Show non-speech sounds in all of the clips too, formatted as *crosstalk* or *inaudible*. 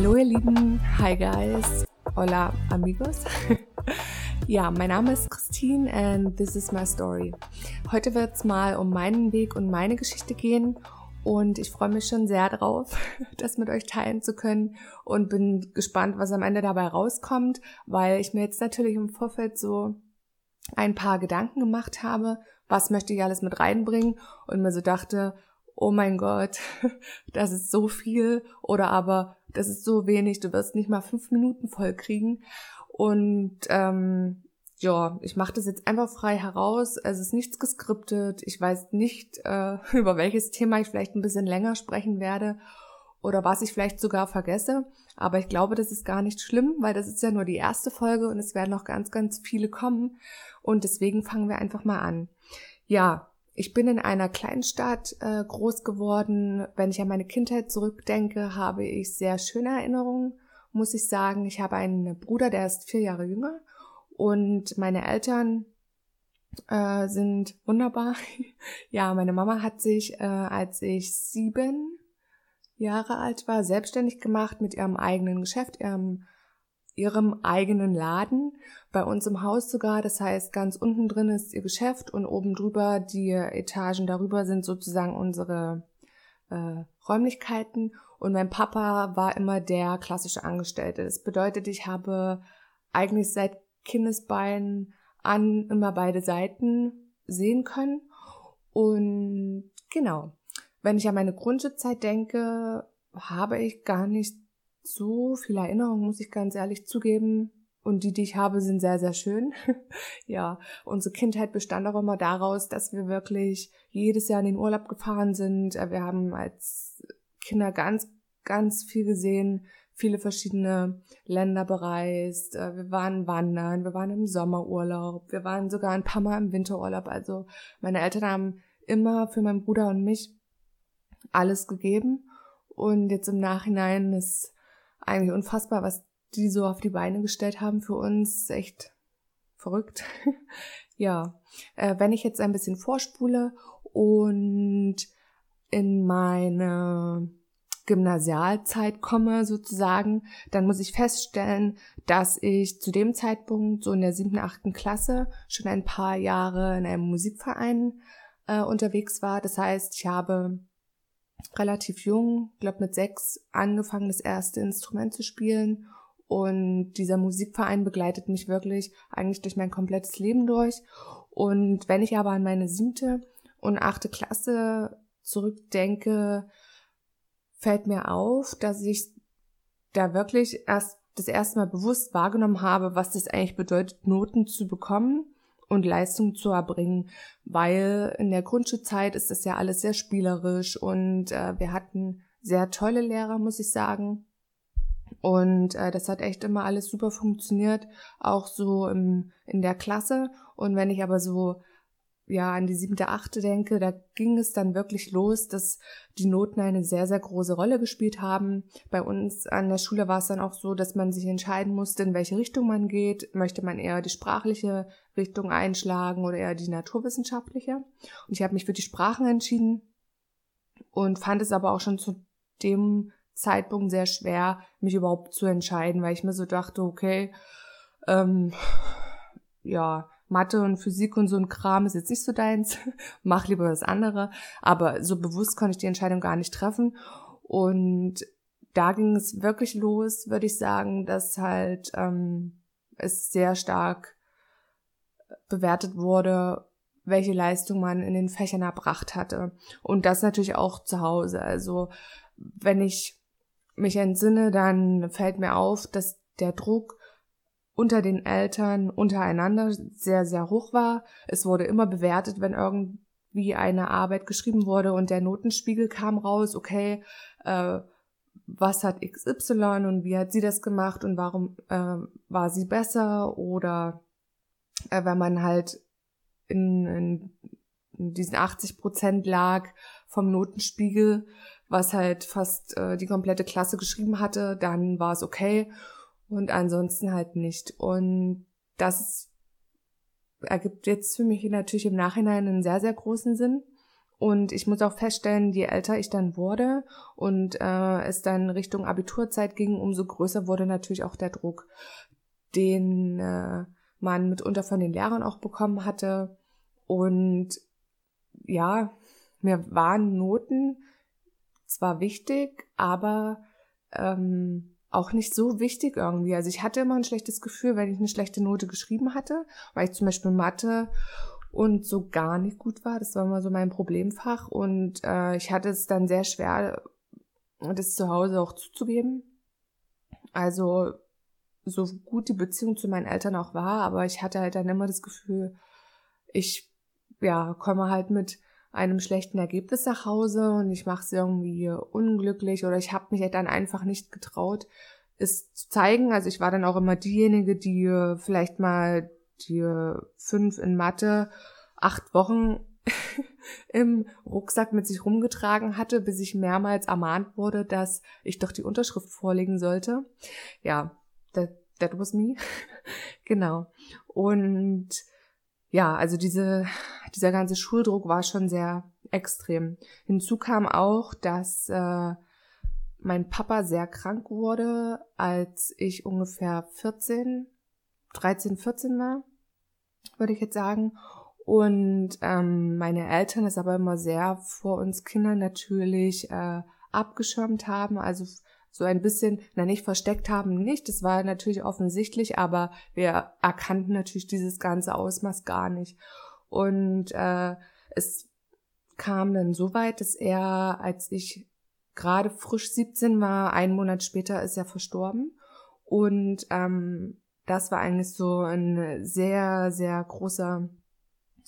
Hallo ihr Lieben, hi guys, hola amigos. *laughs* Ja, mein Name ist Christine and this is my story. Heute wird es mal um meinen Weg und meine Geschichte gehen und ich freue mich schon sehr drauf, *laughs* das mit euch teilen zu können und bin gespannt, was am Ende dabei rauskommt, weil ich mir jetzt natürlich im Vorfeld so ein paar Gedanken gemacht habe, was möchte ich alles mit reinbringen und mir so dachte, oh mein Gott, *laughs* das ist so viel oder aber das ist so wenig, du wirst nicht mal fünf Minuten voll kriegen. Und ähm, ja, ich mache das jetzt einfach frei heraus. Es ist nichts geskriptet. Ich weiß nicht, äh, *laughs* über welches Thema ich vielleicht ein bisschen länger sprechen werde oder was ich vielleicht sogar vergesse. Aber ich glaube, das ist gar nicht schlimm, weil das ist ja nur die erste Folge und es werden noch ganz, ganz viele kommen. Und deswegen fangen wir einfach mal an. Ja, ich bin in einer kleinen Stadt äh, groß geworden. Wenn ich an meine Kindheit zurückdenke, habe ich sehr schöne Erinnerungen muss ich sagen, ich habe einen Bruder, der ist vier Jahre jünger und meine Eltern äh, sind wunderbar. *laughs* ja, meine Mama hat sich, äh, als ich sieben Jahre alt war, selbstständig gemacht mit ihrem eigenen Geschäft, ihrem, ihrem eigenen Laden. Bei uns im Haus sogar. Das heißt, ganz unten drin ist ihr Geschäft und oben drüber, die Etagen darüber sind sozusagen unsere äh, Räumlichkeiten und mein Papa war immer der klassische Angestellte. Das bedeutet, ich habe eigentlich seit Kindesbeinen an immer beide Seiten sehen können. Und genau, wenn ich an meine Grundschulzeit denke, habe ich gar nicht so viele Erinnerungen, muss ich ganz ehrlich zugeben. Und die, die ich habe, sind sehr, sehr schön. *laughs* ja, unsere Kindheit bestand auch immer daraus, dass wir wirklich jedes Jahr in den Urlaub gefahren sind. Wir haben als Kinder ganz, ganz viel gesehen, viele verschiedene Länder bereist. Äh, wir waren wandern, wir waren im Sommerurlaub, wir waren sogar ein paar Mal im Winterurlaub. Also meine Eltern haben immer für meinen Bruder und mich alles gegeben. Und jetzt im Nachhinein ist eigentlich unfassbar, was die so auf die Beine gestellt haben für uns. Echt verrückt. *laughs* ja, äh, wenn ich jetzt ein bisschen vorspule und in meine Gymnasialzeit komme sozusagen, dann muss ich feststellen, dass ich zu dem Zeitpunkt so in der siebten, achten Klasse schon ein paar Jahre in einem Musikverein äh, unterwegs war. Das heißt, ich habe relativ jung, glaube mit sechs, angefangen, das erste Instrument zu spielen. Und dieser Musikverein begleitet mich wirklich eigentlich durch mein komplettes Leben durch. Und wenn ich aber an meine siebte und achte Klasse zurückdenke, fällt mir auf, dass ich da wirklich erst das erste Mal bewusst wahrgenommen habe, was das eigentlich bedeutet, Noten zu bekommen und Leistung zu erbringen, weil in der Grundschulzeit ist das ja alles sehr spielerisch und äh, wir hatten sehr tolle Lehrer, muss ich sagen. Und äh, das hat echt immer alles super funktioniert, auch so im, in der Klasse. Und wenn ich aber so ja an die siebte, achte denke, da ging es dann wirklich los, dass die Noten eine sehr, sehr große Rolle gespielt haben. Bei uns an der Schule war es dann auch so, dass man sich entscheiden musste, in welche Richtung man geht. Möchte man eher die sprachliche Richtung einschlagen oder eher die naturwissenschaftliche? Und ich habe mich für die Sprachen entschieden und fand es aber auch schon zu dem Zeitpunkt sehr schwer, mich überhaupt zu entscheiden, weil ich mir so dachte, okay, ähm, ja, Mathe und Physik und so ein Kram ist jetzt nicht so deins, *laughs* mach lieber das andere. Aber so bewusst konnte ich die Entscheidung gar nicht treffen. Und da ging es wirklich los, würde ich sagen, dass halt ähm, es sehr stark bewertet wurde, welche Leistung man in den Fächern erbracht hatte. Und das natürlich auch zu Hause. Also wenn ich mich entsinne, dann fällt mir auf, dass der Druck unter den Eltern untereinander sehr, sehr hoch war. Es wurde immer bewertet, wenn irgendwie wie eine Arbeit geschrieben wurde und der Notenspiegel kam raus, okay, äh, was hat XY und wie hat sie das gemacht und warum äh, war sie besser oder äh, wenn man halt in, in, in diesen 80 Prozent lag vom Notenspiegel, was halt fast äh, die komplette Klasse geschrieben hatte, dann war es okay und ansonsten halt nicht. Und das ergibt jetzt für mich natürlich im Nachhinein einen sehr, sehr großen Sinn. Und ich muss auch feststellen, je älter ich dann wurde und äh, es dann Richtung Abiturzeit ging, umso größer wurde natürlich auch der Druck, den äh, man mitunter von den Lehrern auch bekommen hatte. Und ja, mir waren Noten zwar wichtig, aber ähm, auch nicht so wichtig irgendwie. Also ich hatte immer ein schlechtes Gefühl, wenn ich eine schlechte Note geschrieben hatte, weil ich zum Beispiel Mathe und so gar nicht gut war. Das war immer so mein Problemfach und äh, ich hatte es dann sehr schwer, das zu Hause auch zuzugeben. Also so gut die Beziehung zu meinen Eltern auch war, aber ich hatte halt dann immer das Gefühl, ich ja komme halt mit einem schlechten Ergebnis nach Hause und ich mache es irgendwie unglücklich oder ich habe mich halt dann einfach nicht getraut, es zu zeigen. Also ich war dann auch immer diejenige, die vielleicht mal die fünf in Mathe acht Wochen *laughs* im Rucksack mit sich rumgetragen hatte, bis ich mehrmals ermahnt wurde, dass ich doch die Unterschrift vorlegen sollte. Ja, that, that was me. *laughs* genau. Und ja, also diese, dieser ganze Schuldruck war schon sehr extrem. Hinzu kam auch, dass äh, mein Papa sehr krank wurde, als ich ungefähr 14, 13, 14 war, würde ich jetzt sagen. Und ähm, meine Eltern es aber immer sehr vor uns Kindern natürlich äh, abgeschirmt haben. Also so ein bisschen, na nicht versteckt haben, nicht. Das war natürlich offensichtlich, aber wir erkannten natürlich dieses ganze Ausmaß gar nicht. Und äh, es kam dann so weit, dass er, als ich gerade frisch 17 war, einen Monat später ist er verstorben. Und ähm, das war eigentlich so ein sehr, sehr großer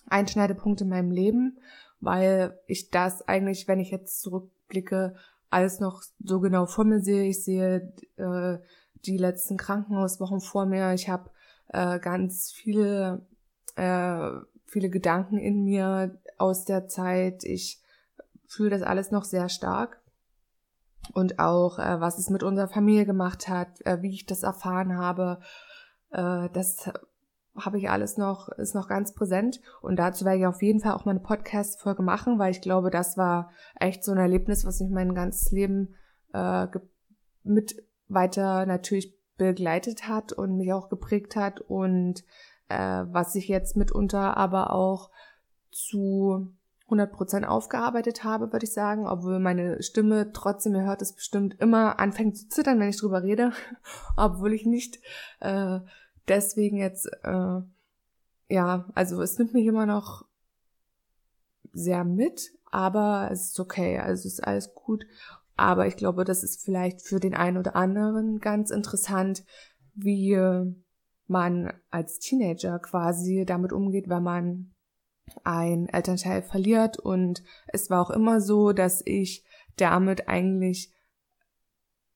Einschneidepunkt in meinem Leben, weil ich das eigentlich, wenn ich jetzt zurückblicke, alles noch so genau vor mir sehe. Ich sehe äh, die letzten Krankenhauswochen vor mir. Ich habe äh, ganz viele, äh, viele Gedanken in mir aus der Zeit. Ich fühle das alles noch sehr stark. Und auch, äh, was es mit unserer Familie gemacht hat, äh, wie ich das erfahren habe, äh, das habe ich alles noch, ist noch ganz präsent. Und dazu werde ich auf jeden Fall auch mal eine Podcast-Folge machen, weil ich glaube, das war echt so ein Erlebnis, was mich mein ganzes Leben äh, mit weiter natürlich begleitet hat und mich auch geprägt hat und äh, was ich jetzt mitunter aber auch zu 100% aufgearbeitet habe, würde ich sagen, obwohl meine Stimme trotzdem, ihr hört es bestimmt, immer anfängt zu zittern, wenn ich drüber rede, *laughs* obwohl ich nicht äh, deswegen jetzt, äh, ja, also es nimmt mich immer noch sehr mit, aber es ist okay, also es ist alles gut. Aber ich glaube, das ist vielleicht für den einen oder anderen ganz interessant, wie man als Teenager quasi damit umgeht, wenn man ein Elternteil verliert. Und es war auch immer so, dass ich damit eigentlich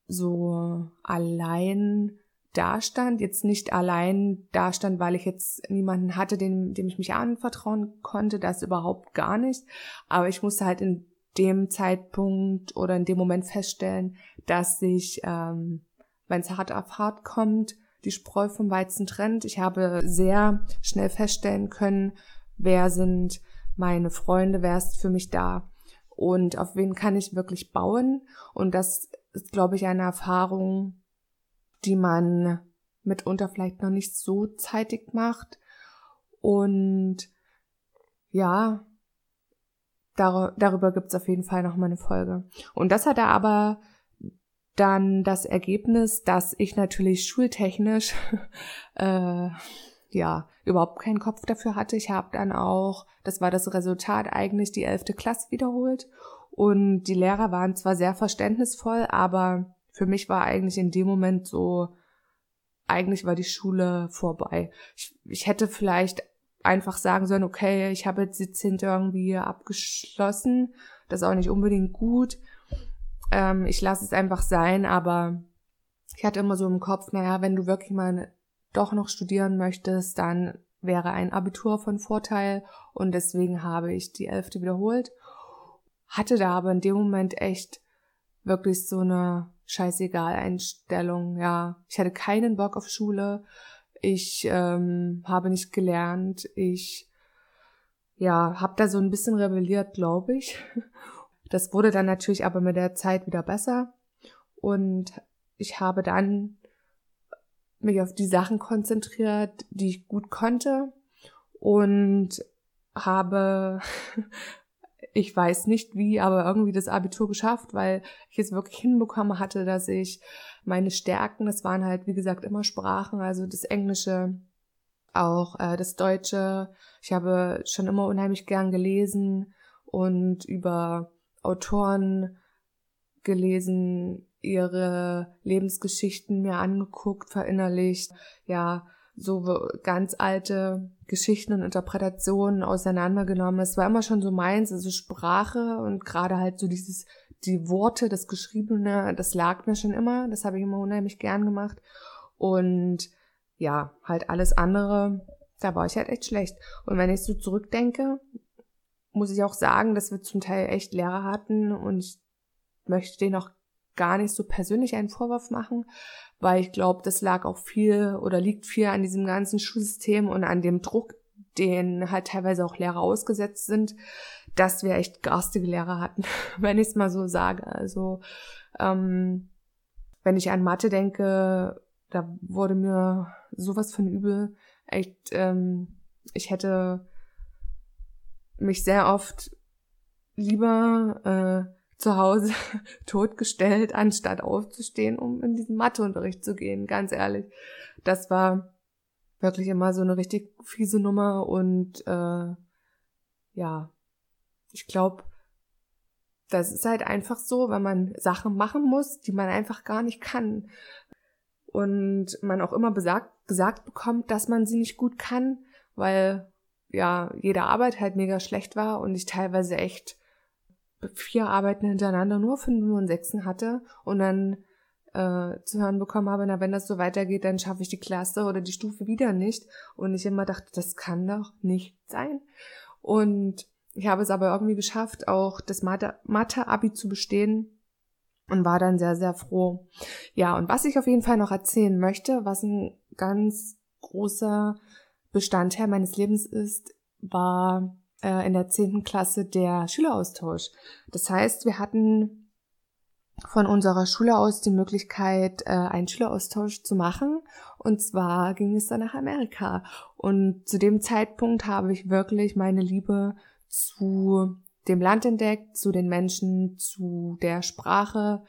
so allein dastand, jetzt nicht allein dastand, weil ich jetzt niemanden hatte, dem, dem ich mich anvertrauen konnte, das überhaupt gar nicht. Aber ich musste halt in dem Zeitpunkt oder in dem Moment feststellen, dass sich, ähm, wenn es hart auf hart kommt, die Spreu vom Weizen trennt. Ich habe sehr schnell feststellen können, wer sind meine Freunde, wer ist für mich da und auf wen kann ich wirklich bauen. Und das ist, glaube ich, eine Erfahrung, die man mitunter vielleicht noch nicht so zeitig macht. Und ja, dar darüber gibt's auf jeden Fall noch mal eine Folge. Und das hat er aber dann das Ergebnis, dass ich natürlich schultechnisch *laughs* äh, ja überhaupt keinen Kopf dafür hatte. Ich habe dann auch, das war das Resultat eigentlich, die elfte Klasse wiederholt. Und die Lehrer waren zwar sehr verständnisvoll, aber für mich war eigentlich in dem Moment so, eigentlich war die Schule vorbei. Ich, ich hätte vielleicht einfach sagen sollen, okay, ich habe jetzt die Zehnte irgendwie abgeschlossen, das ist auch nicht unbedingt gut. Ähm, ich lasse es einfach sein, aber ich hatte immer so im Kopf, naja, wenn du wirklich mal doch noch studieren möchtest, dann wäre ein Abitur von Vorteil und deswegen habe ich die Elfte wiederholt. Hatte da aber in dem Moment echt wirklich so eine scheißegal Einstellung, ja. Ich hatte keinen Bock auf Schule. Ich ähm, habe nicht gelernt. Ich ja, habe da so ein bisschen rebelliert, glaube ich. *laughs* Das wurde dann natürlich aber mit der Zeit wieder besser und ich habe dann mich auf die Sachen konzentriert, die ich gut konnte und habe *laughs* ich weiß nicht wie, aber irgendwie das Abitur geschafft, weil ich es wirklich hinbekommen hatte, dass ich meine Stärken, das waren halt, wie gesagt, immer Sprachen, also das Englische, auch äh, das Deutsche. Ich habe schon immer unheimlich gern gelesen und über Autoren gelesen, ihre Lebensgeschichten mir angeguckt, verinnerlicht, ja, so ganz alte Geschichten und Interpretationen auseinandergenommen. Es war immer schon so meins, also Sprache und gerade halt so dieses, die Worte, das Geschriebene, das lag mir schon immer. Das habe ich immer unheimlich gern gemacht. Und ja, halt alles andere, da war ich halt echt schlecht. Und wenn ich so zurückdenke, muss ich auch sagen, dass wir zum Teil echt Lehrer hatten und ich möchte denen auch gar nicht so persönlich einen Vorwurf machen, weil ich glaube, das lag auch viel oder liegt viel an diesem ganzen Schulsystem und an dem Druck, den halt teilweise auch Lehrer ausgesetzt sind, dass wir echt garstige Lehrer hatten, *laughs* wenn ich es mal so sage. Also ähm, wenn ich an Mathe denke, da wurde mir sowas von übel. Echt, ähm, ich hätte mich sehr oft lieber äh, zu Hause *laughs* totgestellt, anstatt aufzustehen, um in diesen Matheunterricht zu gehen, ganz ehrlich. Das war wirklich immer so eine richtig fiese Nummer und äh, ja, ich glaube, das ist halt einfach so, wenn man Sachen machen muss, die man einfach gar nicht kann. Und man auch immer besagt, gesagt bekommt, dass man sie nicht gut kann, weil ja, jede Arbeit halt mega schlecht war und ich teilweise echt vier Arbeiten hintereinander nur Fünfen und Sechsen hatte und dann äh, zu hören bekommen habe, na, wenn das so weitergeht, dann schaffe ich die Klasse oder die Stufe wieder nicht. Und ich immer dachte, das kann doch nicht sein. Und ich habe es aber irgendwie geschafft, auch das Mathe-Abi zu bestehen und war dann sehr, sehr froh. Ja, und was ich auf jeden Fall noch erzählen möchte, was ein ganz großer Bestandteil meines Lebens ist, war äh, in der zehnten Klasse der Schüleraustausch. Das heißt, wir hatten von unserer Schule aus die Möglichkeit, äh, einen Schüleraustausch zu machen. Und zwar ging es dann nach Amerika. Und zu dem Zeitpunkt habe ich wirklich meine Liebe zu dem Land entdeckt, zu den Menschen, zu der Sprache,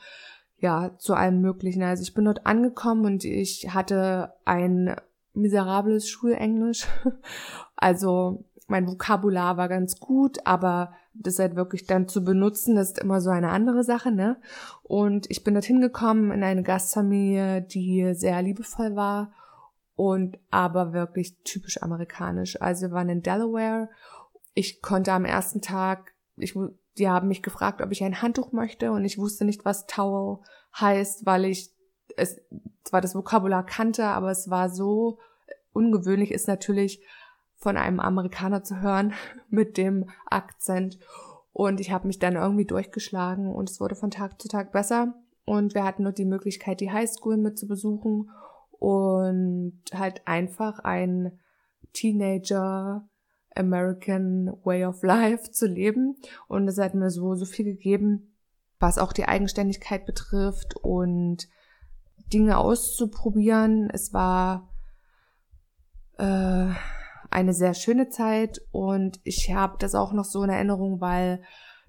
ja, zu allem Möglichen. Also ich bin dort angekommen und ich hatte ein miserables Schulenglisch. *laughs* Also mein Vokabular war ganz gut, aber das halt wirklich dann zu benutzen, das ist immer so eine andere Sache, ne? Und ich bin dorthin gekommen in eine Gastfamilie, die sehr liebevoll war und aber wirklich typisch amerikanisch. Also wir waren in Delaware. Ich konnte am ersten Tag, ich, die haben mich gefragt, ob ich ein Handtuch möchte und ich wusste nicht, was Towel heißt, weil ich es zwar das Vokabular kannte, aber es war so ungewöhnlich ist natürlich von einem Amerikaner zu hören *laughs* mit dem Akzent. Und ich habe mich dann irgendwie durchgeschlagen und es wurde von Tag zu Tag besser. Und wir hatten nur die Möglichkeit, die Highschool mit zu besuchen und halt einfach ein Teenager American Way of Life zu leben. Und es hat mir so, so viel gegeben, was auch die Eigenständigkeit betrifft und Dinge auszuprobieren. Es war äh, eine sehr schöne Zeit und ich habe das auch noch so in Erinnerung, weil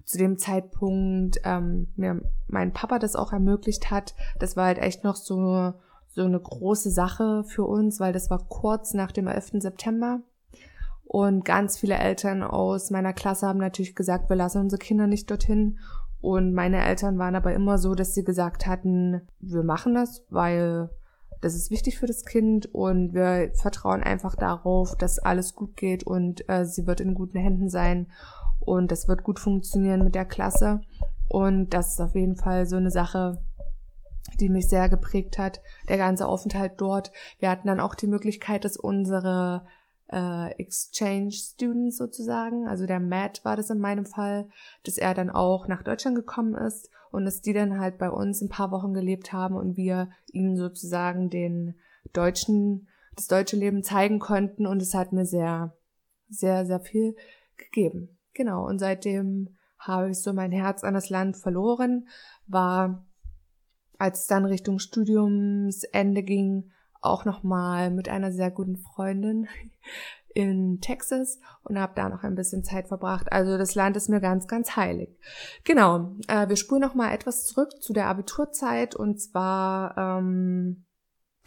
zu dem Zeitpunkt ähm, mir mein Papa das auch ermöglicht hat. Das war halt echt noch so so eine große Sache für uns, weil das war kurz nach dem 11. September. Und ganz viele Eltern aus meiner Klasse haben natürlich gesagt, wir lassen unsere Kinder nicht dorthin. Und meine Eltern waren aber immer so, dass sie gesagt hatten, wir machen das, weil das ist wichtig für das Kind und wir vertrauen einfach darauf, dass alles gut geht und äh, sie wird in guten Händen sein und das wird gut funktionieren mit der Klasse. Und das ist auf jeden Fall so eine Sache, die mich sehr geprägt hat, der ganze Aufenthalt dort. Wir hatten dann auch die Möglichkeit, dass unsere äh, Exchange Students sozusagen, also der Matt war das in meinem Fall, dass er dann auch nach Deutschland gekommen ist und dass die dann halt bei uns ein paar Wochen gelebt haben und wir ihnen sozusagen den deutschen, das deutsche Leben zeigen konnten. Und es hat mir sehr, sehr, sehr viel gegeben. Genau, und seitdem habe ich so mein Herz an das Land verloren, war, als es dann Richtung Studiumsende ging, auch nochmal mit einer sehr guten Freundin *laughs* in Texas und habe da noch ein bisschen Zeit verbracht. Also das Land ist mir ganz, ganz heilig. Genau, äh, wir spulen nochmal etwas zurück zu der Abiturzeit und zwar ähm,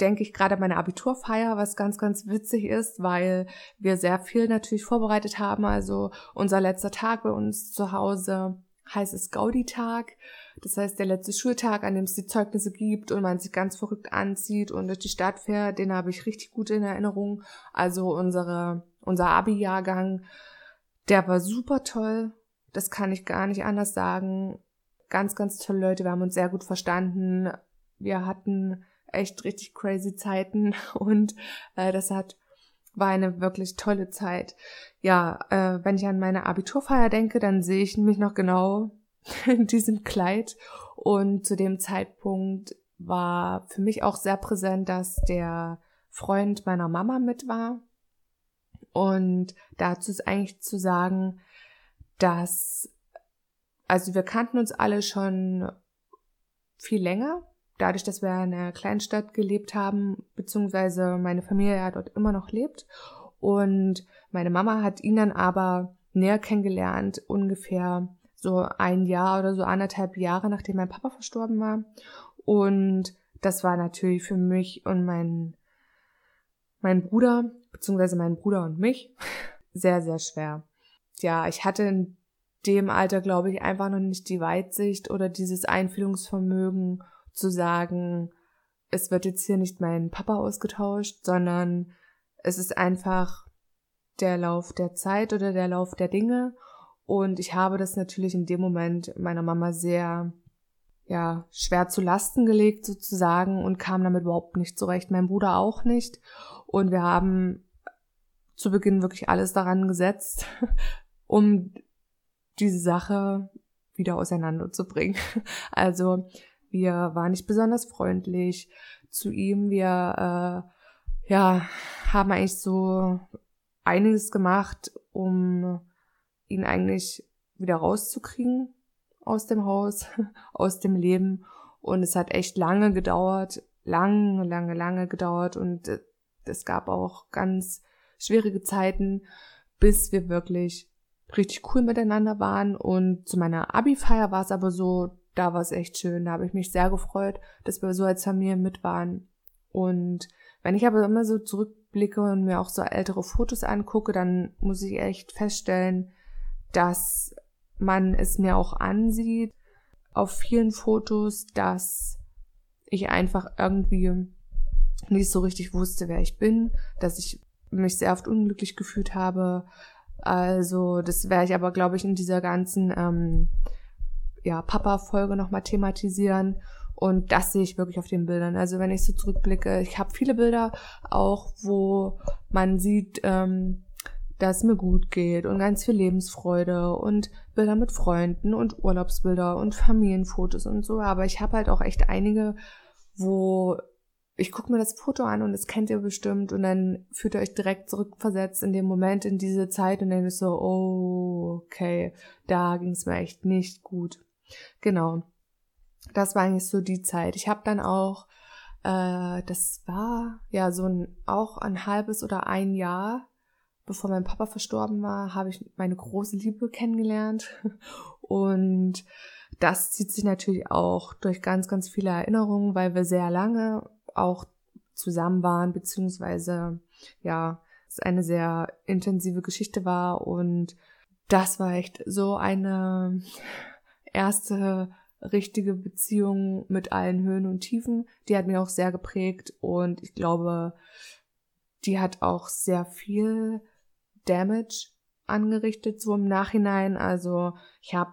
denke ich gerade meine Abiturfeier, was ganz, ganz witzig ist, weil wir sehr viel natürlich vorbereitet haben. Also unser letzter Tag bei uns zu Hause heißt es Gaudi-Tag. Das heißt, der letzte Schultag, an dem es die Zeugnisse gibt und man sich ganz verrückt anzieht und durch die Stadt fährt, den habe ich richtig gut in Erinnerung. Also unsere, unser Abi-Jahrgang, der war super toll. Das kann ich gar nicht anders sagen. Ganz, ganz tolle Leute. Wir haben uns sehr gut verstanden. Wir hatten echt richtig crazy Zeiten *laughs* und äh, das hat war eine wirklich tolle Zeit. Ja, äh, wenn ich an meine Abiturfeier denke, dann sehe ich mich noch genau in *laughs* diesem Kleid und zu dem Zeitpunkt war für mich auch sehr präsent, dass der Freund meiner Mama mit war. Und dazu ist eigentlich zu sagen, dass, also wir kannten uns alle schon viel länger, dadurch, dass wir in einer Kleinstadt gelebt haben, beziehungsweise meine Familie ja dort immer noch lebt. Und meine Mama hat ihn dann aber näher kennengelernt, ungefähr so ein Jahr oder so anderthalb Jahre, nachdem mein Papa verstorben war. Und das war natürlich für mich und mein, mein Bruder, beziehungsweise mein Bruder und mich, *laughs* sehr, sehr schwer. Ja, ich hatte in dem Alter, glaube ich, einfach noch nicht die Weitsicht oder dieses Einfühlungsvermögen zu sagen, es wird jetzt hier nicht mein Papa ausgetauscht, sondern es ist einfach der Lauf der Zeit oder der Lauf der Dinge. Und ich habe das natürlich in dem Moment meiner Mama sehr, ja, schwer zu Lasten gelegt sozusagen und kam damit überhaupt nicht zurecht. Mein Bruder auch nicht. Und wir haben zu Beginn wirklich alles daran gesetzt, *laughs* um diese Sache wieder auseinanderzubringen. *laughs* Also wir waren nicht besonders freundlich zu ihm. Wir äh, ja haben eigentlich so einiges gemacht, um ihn eigentlich wieder rauszukriegen aus dem Haus, *laughs* aus dem Leben. Und es hat echt lange gedauert, lange, lange, lange gedauert. Und äh, es gab auch ganz schwierige Zeiten, bis wir wirklich richtig cool miteinander waren. Und zu meiner Abi-Feier war es aber so, da war es echt schön. Da habe ich mich sehr gefreut, dass wir so als Familie mit waren. Und wenn ich aber immer so zurückblicke und mir auch so ältere Fotos angucke, dann muss ich echt feststellen, dass man es mir auch ansieht auf vielen Fotos, dass ich einfach irgendwie nicht so richtig wusste, wer ich bin, dass ich mich sehr oft unglücklich gefühlt habe. Also das werde ich aber, glaube ich, in dieser ganzen ähm, ja, Papa-Folge nochmal thematisieren. Und das sehe ich wirklich auf den Bildern. Also wenn ich so zurückblicke, ich habe viele Bilder auch, wo man sieht, ähm, dass mir gut geht und ganz viel Lebensfreude und Bilder mit Freunden und Urlaubsbilder und Familienfotos und so. Aber ich habe halt auch echt einige, wo ich gucke mir das Foto an und das kennt ihr bestimmt und dann fühlt ihr euch direkt zurückversetzt in dem Moment, in diese Zeit und dann ist so, oh, okay, da ging es mir echt nicht gut. Genau. Das war eigentlich so die Zeit. Ich habe dann auch, äh, das war ja so ein, auch ein halbes oder ein Jahr, bevor mein Papa verstorben war, habe ich meine große Liebe kennengelernt. *laughs* Und das zieht sich natürlich auch durch ganz, ganz viele Erinnerungen, weil wir sehr lange auch zusammen waren, beziehungsweise ja, es eine sehr intensive Geschichte war und das war echt so eine *laughs* erste richtige Beziehung mit allen Höhen und Tiefen. Die hat mir auch sehr geprägt und ich glaube, die hat auch sehr viel Damage angerichtet, so im Nachhinein. Also ich habe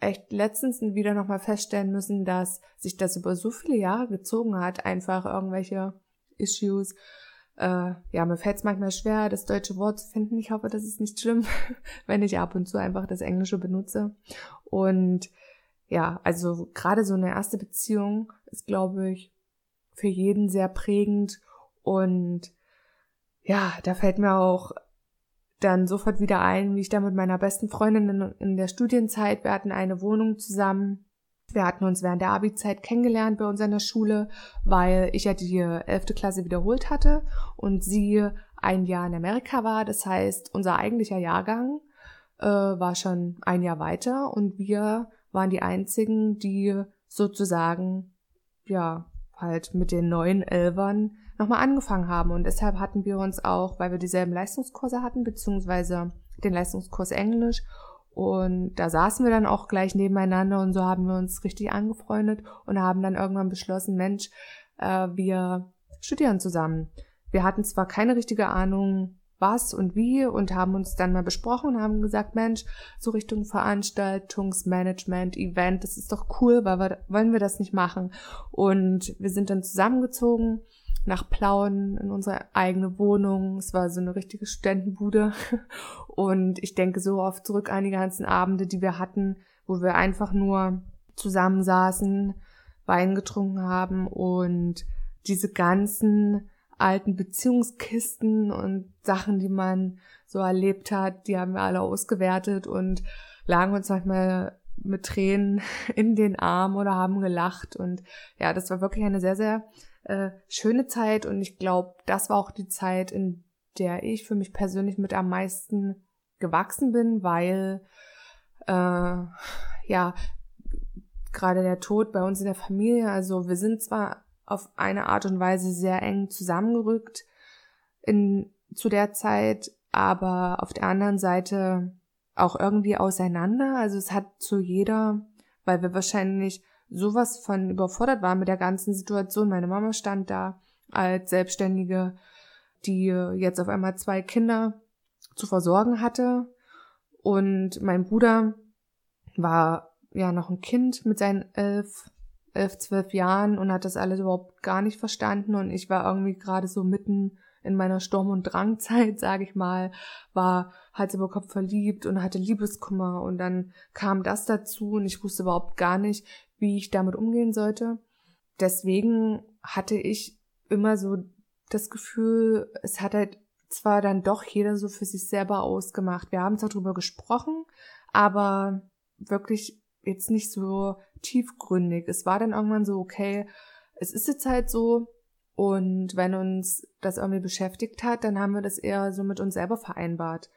echt letztens wieder nochmal feststellen müssen, dass sich das über so viele Jahre gezogen hat, einfach irgendwelche Issues. Äh, ja, mir fällt es manchmal schwer, das deutsche Wort zu finden. Ich hoffe, das ist nicht schlimm, *laughs* wenn ich ab und zu einfach das Englische benutze. Und ja, also gerade so eine erste Beziehung ist, glaube ich, für jeden sehr prägend. Und ja, da fällt mir auch dann sofort wieder ein, wie ich da mit meiner besten Freundin in, in der Studienzeit, wir hatten eine Wohnung zusammen. Wir hatten uns während der Abi-Zeit kennengelernt bei uns an der Schule, weil ich ja die elfte Klasse wiederholt hatte und sie ein Jahr in Amerika war. Das heißt, unser eigentlicher Jahrgang äh, war schon ein Jahr weiter und wir waren die einzigen, die sozusagen, ja, halt mit den neuen Elvern nochmal angefangen haben. Und deshalb hatten wir uns auch, weil wir dieselben Leistungskurse hatten, beziehungsweise den Leistungskurs Englisch. Und da saßen wir dann auch gleich nebeneinander und so haben wir uns richtig angefreundet und haben dann irgendwann beschlossen, Mensch, äh, wir studieren zusammen. Wir hatten zwar keine richtige Ahnung, was und wie und haben uns dann mal besprochen und haben gesagt, Mensch, so Richtung Veranstaltungsmanagement, Event, das ist doch cool, weil wir, wollen wir das nicht machen? Und wir sind dann zusammengezogen nach Plauen in unsere eigene Wohnung. Es war so eine richtige Studentenbude. *laughs* Und ich denke so oft zurück an die ganzen Abende, die wir hatten, wo wir einfach nur zusammensaßen, Wein getrunken haben und diese ganzen alten Beziehungskisten und Sachen, die man so erlebt hat, die haben wir alle ausgewertet und lagen uns manchmal mit Tränen *laughs* in den Arm oder haben gelacht. Und ja, das war wirklich eine sehr, sehr äh, schöne Zeit. Und ich glaube, das war auch die Zeit, in der ich für mich persönlich mit am meisten gewachsen bin, weil äh, ja gerade der Tod bei uns in der Familie, also wir sind zwar auf eine Art und Weise sehr eng zusammengerückt in, zu der Zeit, aber auf der anderen Seite auch irgendwie auseinander. Also es hat zu jeder, weil wir wahrscheinlich sowas von überfordert waren mit der ganzen Situation. Meine Mama stand da als Selbstständige, die jetzt auf einmal zwei Kinder zu versorgen hatte. Und mein Bruder war ja noch ein Kind mit seinen elf elf, zwölf Jahren und hat das alles überhaupt gar nicht verstanden und ich war irgendwie gerade so mitten in meiner Sturm- und Drangzeit, *laughs* sage ich mal, war Hals über Kopf verliebt und hatte Liebeskummer und dann kam das dazu und ich wusste überhaupt gar nicht, wie ich damit umgehen sollte. Deswegen hatte ich immer so das Gefühl, es hat halt zwar dann doch jeder so für sich selber ausgemacht. Wir haben zwar drüber gesprochen, aber wirklich jetzt nicht so tiefgründig. Es war dann irgendwann so, okay, es ist jetzt halt so. Und wenn uns das irgendwie beschäftigt hat, dann haben wir das eher so mit uns selber vereinbart.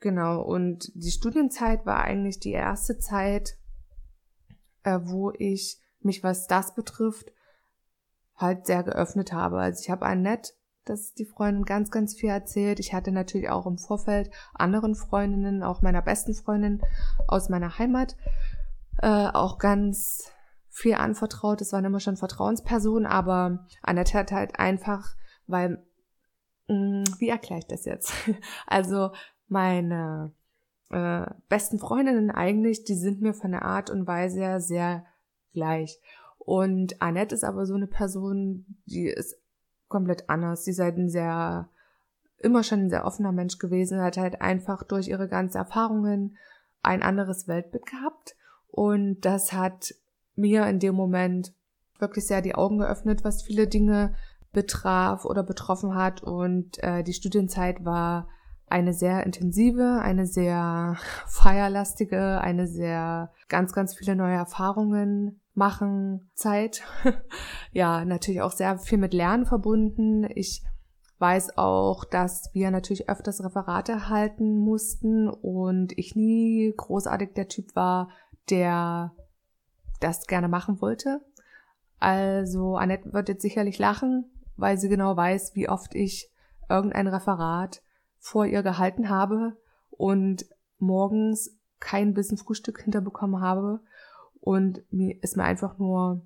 Genau. Und die Studienzeit war eigentlich die erste Zeit, äh, wo ich mich, was das betrifft, halt sehr geöffnet habe. Also ich habe Annette, das ist die Freundin, ganz, ganz viel erzählt. Ich hatte natürlich auch im Vorfeld anderen Freundinnen, auch meiner besten Freundin aus meiner Heimat, äh, auch ganz viel anvertraut. Das waren immer schon Vertrauenspersonen, aber Annette hat halt einfach, weil, mh, mm, wie erkläre ich das jetzt? *laughs* also meine äh, besten Freundinnen eigentlich, die sind mir von der Art und Weise her sehr gleich. Und Annette ist aber so eine Person, die ist komplett anders. Sie ist halt ein sehr, immer schon ein sehr offener Mensch gewesen, hat halt einfach durch ihre ganzen Erfahrungen ein anderes Weltbild gehabt und das hat mir in dem Moment wirklich sehr die Augen geöffnet, was viele Dinge betraf oder betroffen hat. Und äh, die Studienzeit war eine sehr intensive, eine sehr *laughs* feierlastige, eine sehr ganz, ganz viele neue Erfahrungen machen Zeit. *laughs* ja, natürlich auch sehr viel mit Lernen verbunden. Ich weiß auch, dass wir natürlich öfters Referate halten mussten und ich nie großartig der Typ war, der das gerne machen wollte. Also Annette wird jetzt sicherlich lachen, weil sie genau weiß, wie oft ich irgendein Referat vor ihr gehalten habe und morgens kein Bissen Frühstück hinterbekommen habe. und ist mir einfach nur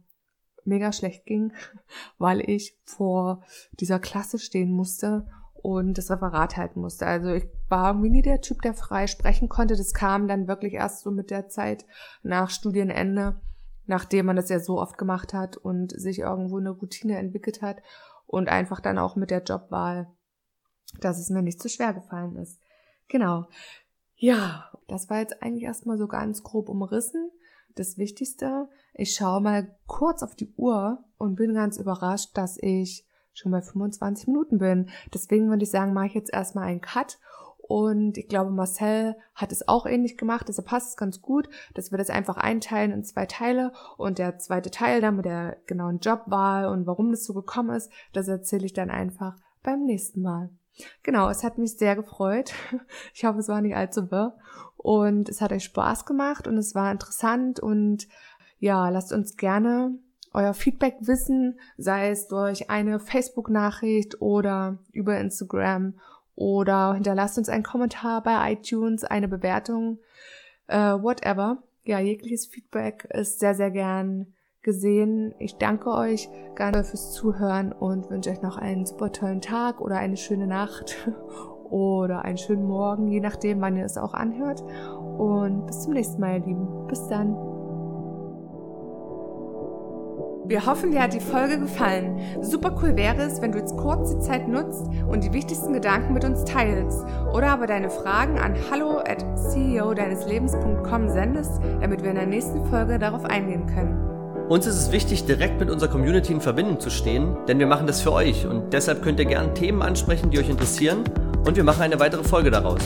mega schlecht ging, *laughs* weil ich vor dieser Klasse stehen musste und das Referat halten musste. Also ich war irgendwie nie der Typ, der frei sprechen konnte. Das kam dann wirklich erst so mit der Zeit nach Studienende, nachdem man das ja so oft gemacht hat und sich irgendwo eine Routine entwickelt hat und einfach dann auch mit der Jobwahl, dass es mir nicht zu schwer gefallen ist. Genau. Ja, das war jetzt eigentlich erstmal so ganz grob umrissen. Das Wichtigste, ich schaue mal kurz auf die Uhr und bin ganz überrascht, dass ich schon bei 25 Minuten bin. Deswegen würde ich sagen, mache ich jetzt erstmal einen Cut. Und ich glaube, Marcel hat es auch ähnlich gemacht, deshalb passt es ganz gut, dass wir das einfach einteilen in zwei Teile und der zweite Teil dann mit der genauen Jobwahl und warum das so gekommen ist, das erzähle ich dann einfach beim nächsten Mal. Genau, es hat mich sehr gefreut. Ich hoffe, es war nicht allzu wirr. Und es hat euch Spaß gemacht und es war interessant. Und ja, lasst uns gerne euer Feedback wissen, sei es durch eine Facebook-Nachricht oder über Instagram oder hinterlasst uns einen Kommentar bei iTunes, eine Bewertung, äh, whatever. Ja, jegliches Feedback ist sehr, sehr gern gesehen. Ich danke euch gerne fürs Zuhören und wünsche euch noch einen super tollen Tag oder eine schöne Nacht *laughs* oder einen schönen Morgen, je nachdem, wann ihr es auch anhört. Und bis zum nächsten Mal, ihr Lieben. Bis dann. Wir hoffen, dir hat die Folge gefallen. Super cool wäre es, wenn du jetzt kurz die Zeit nutzt und die wichtigsten Gedanken mit uns teilst oder aber deine Fragen an hallo at ceo deines sendest, damit wir in der nächsten Folge darauf eingehen können. Uns ist es wichtig, direkt mit unserer Community in Verbindung zu stehen, denn wir machen das für euch und deshalb könnt ihr gerne Themen ansprechen, die euch interessieren und wir machen eine weitere Folge daraus.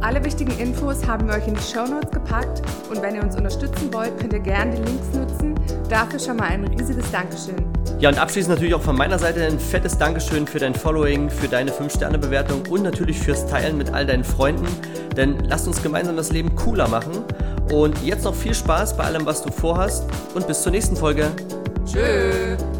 Alle wichtigen Infos haben wir euch in die Show Notes gepackt und wenn ihr uns unterstützen wollt, könnt ihr gerne die Links nutzen. Dafür schon mal ein riesiges Dankeschön. Ja, und abschließend natürlich auch von meiner Seite ein fettes Dankeschön für dein Following, für deine 5-Sterne-Bewertung und natürlich fürs Teilen mit all deinen Freunden. Denn lasst uns gemeinsam das Leben cooler machen. Und jetzt noch viel Spaß bei allem, was du vorhast und bis zur nächsten Folge. Tschüss.